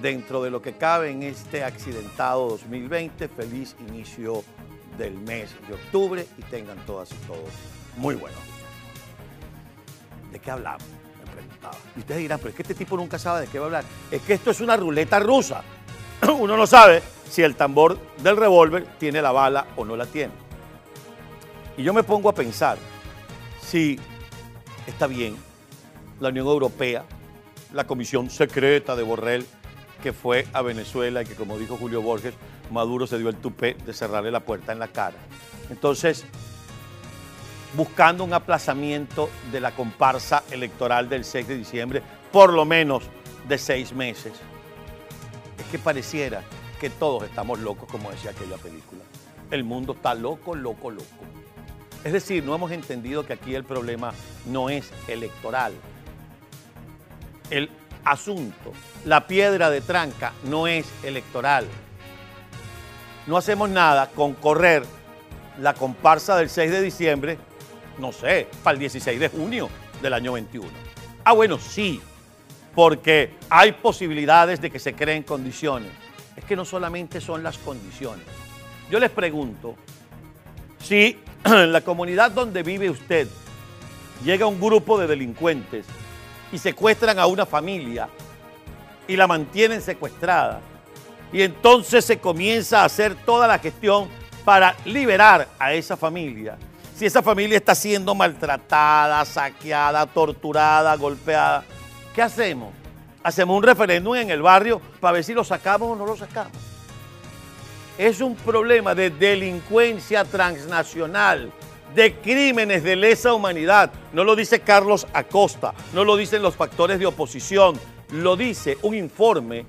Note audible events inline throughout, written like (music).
dentro de lo que cabe en este accidentado 2020. Feliz inicio del mes de octubre y tengan todas y todos muy buenos. ¿De qué hablamos? Me preguntaba. Y ustedes dirán, pero es que este tipo nunca sabe de qué va a hablar. Es que esto es una ruleta rusa. (clears throat) Uno no sabe si el tambor del revólver tiene la bala o no la tiene. Y yo me pongo a pensar si está bien la Unión Europea, la comisión secreta de Borrell, que fue a Venezuela y que, como dijo Julio Borges, Maduro se dio el tupé de cerrarle la puerta en la cara. Entonces, buscando un aplazamiento de la comparsa electoral del 6 de diciembre, por lo menos de seis meses. Es que pareciera que todos estamos locos, como decía aquella película. El mundo está loco, loco, loco. Es decir, no hemos entendido que aquí el problema no es electoral. El asunto, la piedra de tranca, no es electoral. No hacemos nada con correr la comparsa del 6 de diciembre, no sé, para el 16 de junio del año 21. Ah, bueno, sí, porque hay posibilidades de que se creen condiciones. Es que no solamente son las condiciones. Yo les pregunto, si (clears throat) en la comunidad donde vive usted llega un grupo de delincuentes y secuestran a una familia y la mantienen secuestrada, y entonces se comienza a hacer toda la gestión para liberar a esa familia. Si esa familia está siendo maltratada, saqueada, torturada, golpeada, ¿qué hacemos? Hacemos un referéndum en el barrio para ver si lo sacamos o no lo sacamos. Es un problema de delincuencia transnacional, de crímenes de lesa humanidad. No lo dice Carlos Acosta, no lo dicen los factores de oposición, lo dice un informe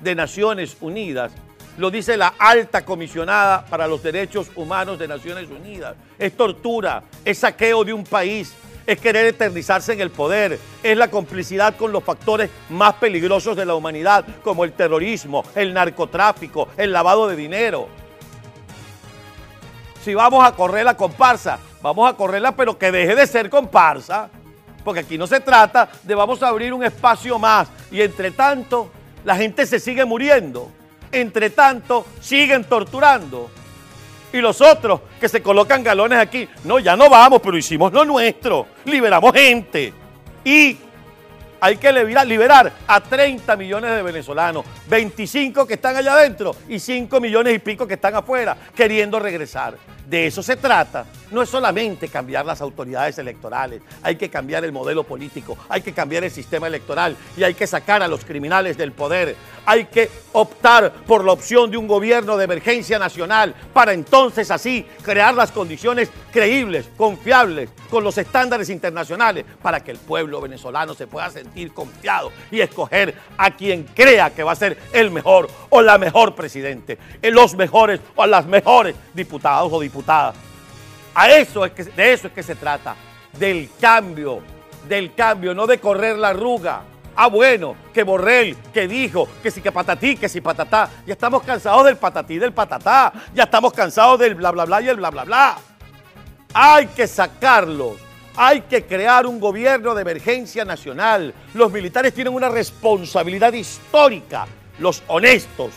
de Naciones Unidas, lo dice la alta comisionada para los derechos humanos de Naciones Unidas. Es tortura, es saqueo de un país, es querer eternizarse en el poder, es la complicidad con los factores más peligrosos de la humanidad, como el terrorismo, el narcotráfico, el lavado de dinero. Si vamos a correr la comparsa, vamos a correrla, pero que deje de ser comparsa, porque aquí no se trata de vamos a abrir un espacio más y entre tanto la gente se sigue muriendo. Entre tanto, siguen torturando. Y los otros que se colocan galones aquí, no, ya no vamos, pero hicimos lo nuestro. Liberamos gente. Y hay que liberar a 30 millones de venezolanos, 25 que están allá adentro y 5 millones y pico que están afuera queriendo regresar. De eso se trata. No es solamente cambiar las autoridades electorales, hay que cambiar el modelo político, hay que cambiar el sistema electoral y hay que sacar a los criminales del poder. Hay que optar por la opción de un gobierno de emergencia nacional para entonces así crear las condiciones creíbles, confiables, con los estándares internacionales para que el pueblo venezolano se pueda sentir confiado y escoger a quien crea que va a ser el mejor o la mejor presidente, los mejores o las mejores diputados o diputadas. A eso es que, de eso es que se trata, del cambio, del cambio, no de correr la arruga. Ah, bueno, que Borrell, que dijo, que si que patatí, que si patatá. Ya estamos cansados del patatí, del patatá. Ya estamos cansados del bla, bla, bla y el bla, bla, bla. Hay que sacarlos. Hay que crear un gobierno de emergencia nacional. Los militares tienen una responsabilidad histórica, los honestos,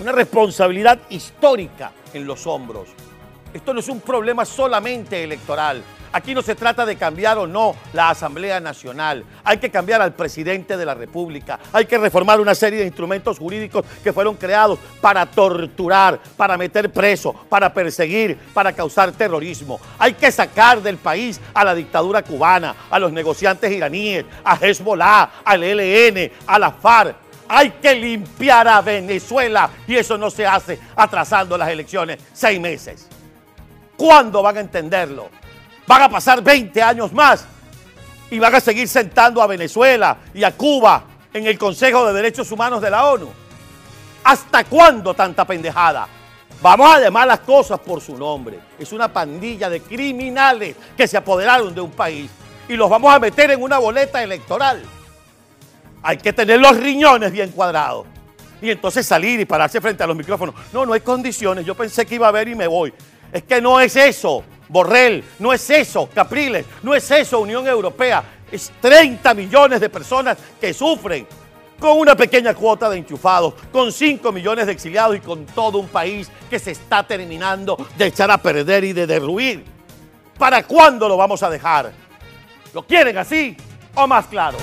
una responsabilidad histórica en los hombros. Esto no es un problema solamente electoral. Aquí no se trata de cambiar o no la Asamblea Nacional. Hay que cambiar al presidente de la República. Hay que reformar una serie de instrumentos jurídicos que fueron creados para torturar, para meter preso, para perseguir, para causar terrorismo. Hay que sacar del país a la dictadura cubana, a los negociantes iraníes, a Hezbollah, al ELN, a la FARC. Hay que limpiar a Venezuela y eso no se hace atrasando las elecciones seis meses. ¿Cuándo van a entenderlo? Van a pasar 20 años más y van a seguir sentando a Venezuela y a Cuba en el Consejo de Derechos Humanos de la ONU. ¿Hasta cuándo tanta pendejada? Vamos a llamar las cosas por su nombre. Es una pandilla de criminales que se apoderaron de un país y los vamos a meter en una boleta electoral. Hay que tener los riñones bien cuadrados. Y entonces salir y pararse frente a los micrófonos. No, no hay condiciones. Yo pensé que iba a ver y me voy. Es que no es eso, Borrell, no es eso, Capriles, no es eso, Unión Europea. Es 30 millones de personas que sufren con una pequeña cuota de enchufados, con 5 millones de exiliados y con todo un país que se está terminando de echar a perder y de derruir. ¿Para cuándo lo vamos a dejar? ¿Lo quieren así o más claro?